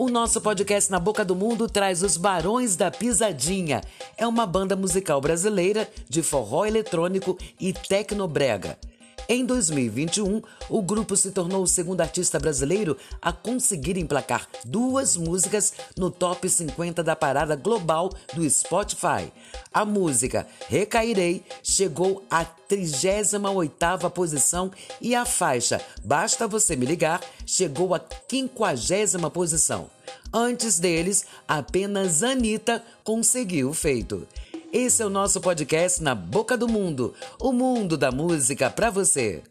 O nosso podcast Na Boca do Mundo traz os Barões da Pisadinha. É uma banda musical brasileira de forró eletrônico e tecnobrega. Em 2021, o grupo se tornou o segundo artista brasileiro a conseguir emplacar duas músicas no top 50 da parada global do Spotify. A música Recairei chegou à 38ª posição e a faixa Basta Você Me Ligar chegou à 50ª posição. Antes deles, apenas Anitta conseguiu o feito. Esse é o nosso podcast Na Boca do Mundo o mundo da música para você.